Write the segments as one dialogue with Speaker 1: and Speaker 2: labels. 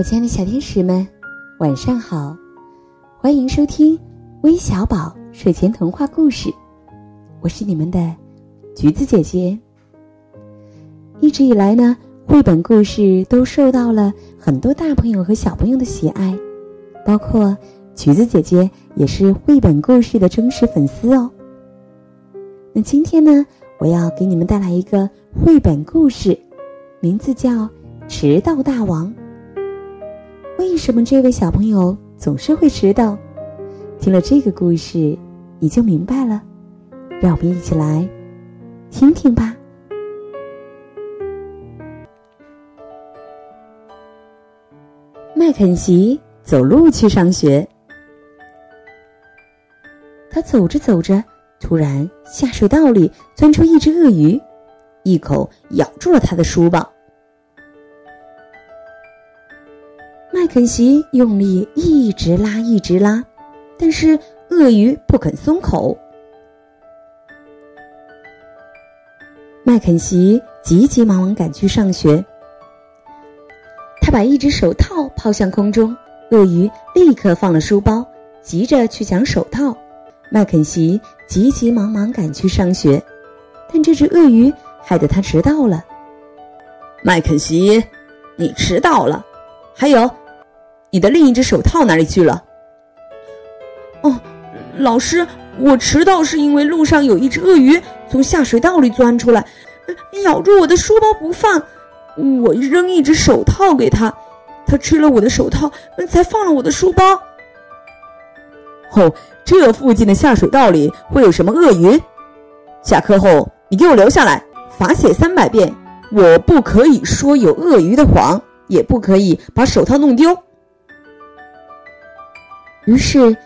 Speaker 1: 我亲爱的小天使们，晚上好！欢迎收听微小宝睡前童话故事，我是你们的橘子姐姐。一直以来呢，绘本故事都受到了很多大朋友和小朋友的喜爱，包括橘子姐姐也是绘本故事的忠实粉丝哦。那今天呢，我要给你们带来一个绘本故事，名字叫《迟到大王》。为什么这位小朋友总是会迟到？听了这个故事，你就明白了。让我们一起来听听吧。麦肯锡走路去上学，他走着走着，突然下水道里钻出一只鳄鱼，一口咬住了他的书包。肯锡用力一直拉，一直拉，但是鳄鱼不肯松口。麦肯锡急急忙忙赶去上学，他把一只手套抛向空中，鳄鱼立刻放了书包，急着去抢手套。麦肯锡急急忙忙赶去上学，但这只鳄鱼害得他迟到了。
Speaker 2: 麦肯锡，你迟到了，还有。你的另一只手套哪里去了？
Speaker 3: 哦，老师，我迟到是因为路上有一只鳄鱼从下水道里钻出来，咬住我的书包不放。我扔一只手套给他，他吃了我的手套，才放了我的书包。
Speaker 2: 哦，这附近的下水道里会有什么鳄鱼？下课后你给我留下来，罚写三百遍。我不可以说有鳄鱼的谎，也不可以把手套弄丢。
Speaker 1: 于是，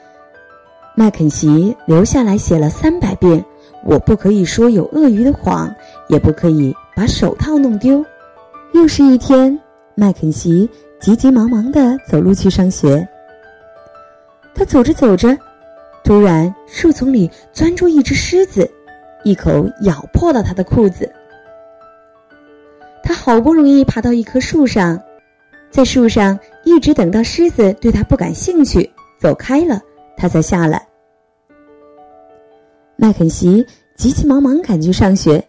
Speaker 1: 麦肯锡留下来写了三百遍：“我不可以说有鳄鱼的谎，也不可以把手套弄丢。”又是一天，麦肯锡急急忙忙的走路去上学。他走着走着，突然树丛里钻出一只狮子，一口咬破了他的裤子。他好不容易爬到一棵树上，在树上一直等到狮子对他不感兴趣。走开了，他才下来。麦肯锡急急忙忙赶去上学，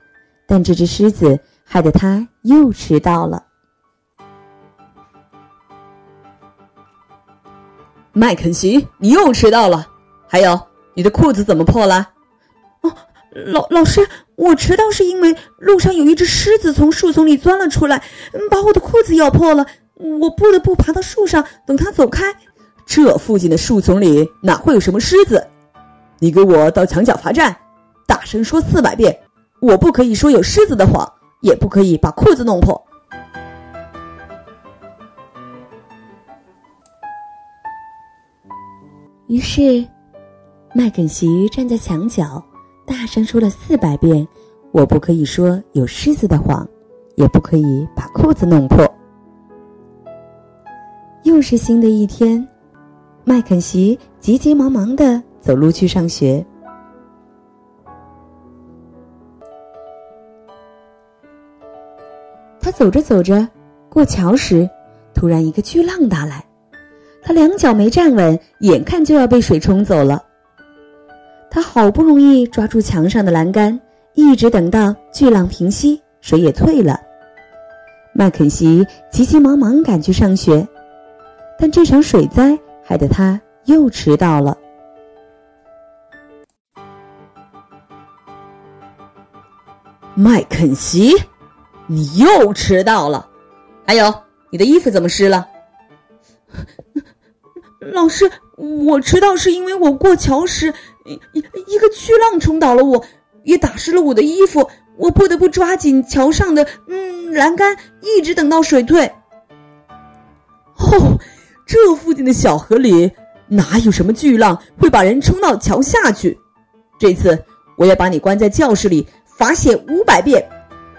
Speaker 1: 但这只狮子害得他又迟到了。
Speaker 2: 麦肯锡，你又迟到了。还有，你的裤子怎么破了？
Speaker 3: 哦，老老师，我迟到是因为路上有一只狮子从树丛里钻了出来，把我的裤子咬破了，我不得不爬到树上等它走开。
Speaker 2: 这附近的树丛里哪会有什么狮子？你给我到墙角罚站，大声说四百遍！我不可以说有狮子的谎，也不可以把裤子弄破。
Speaker 1: 于是，麦肯锡站在墙角，大声说了四百遍：“我不可以说有狮子的谎，也不可以把裤子弄破。”又是新的一天。麦肯锡急急忙忙的走路去上学。他走着走着，过桥时，突然一个巨浪打来，他两脚没站稳，眼看就要被水冲走了。他好不容易抓住墙上的栏杆，一直等到巨浪平息，水也退了。麦肯锡急急忙忙赶去上学，但这场水灾。害得他又迟到了。
Speaker 2: 麦肯锡，你又迟到了。还有，你的衣服怎么湿了？
Speaker 3: 老师，我迟到是因为我过桥时，一一个巨浪冲倒了我，也打湿了我的衣服，我不得不抓紧桥上的嗯栏杆，一直等到水退。
Speaker 2: 哦。这附近的小河里哪有什么巨浪会把人冲到桥下去？这次我要把你关在教室里，罚写五百遍。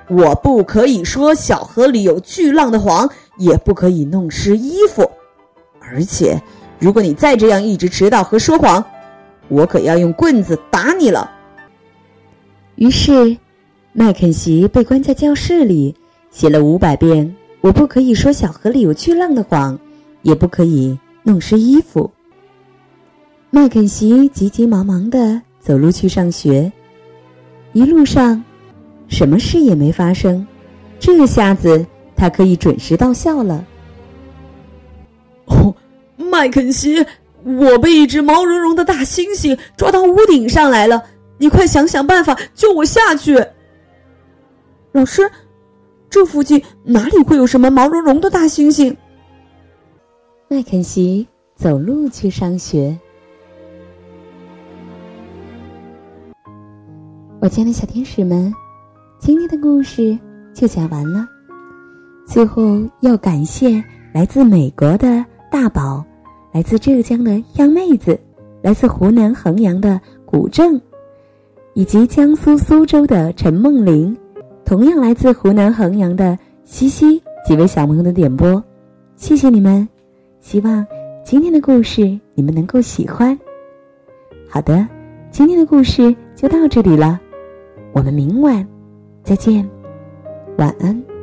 Speaker 2: 我不可以说小河里有巨浪的谎，也不可以弄湿衣服。而且，如果你再这样一直迟到和说谎，我可要用棍子打你了。
Speaker 1: 于是，麦肯锡被关在教室里，写了五百遍“我不可以说小河里有巨浪”的谎。也不可以弄湿衣服。麦肯锡急急忙忙的走路去上学，一路上，什么事也没发生。这下子他可以准时到校了。
Speaker 2: 哦，麦肯锡，我被一只毛茸茸的大猩猩抓到屋顶上来了，你快想想办法救我下去。
Speaker 3: 老师，这附近哪里会有什么毛茸茸的大猩猩？
Speaker 1: 麦肯锡走路去上学。我亲爱的小天使们，今天的故事就讲完了。最后要感谢来自美国的大宝，来自浙江的央妹子，来自湖南衡阳的古正，以及江苏苏州的陈梦玲，同样来自湖南衡阳的西西几位小朋友的点播，谢谢你们！希望今天的故事你们能够喜欢。好的，今天的故事就到这里了。我们明晚再见，晚安。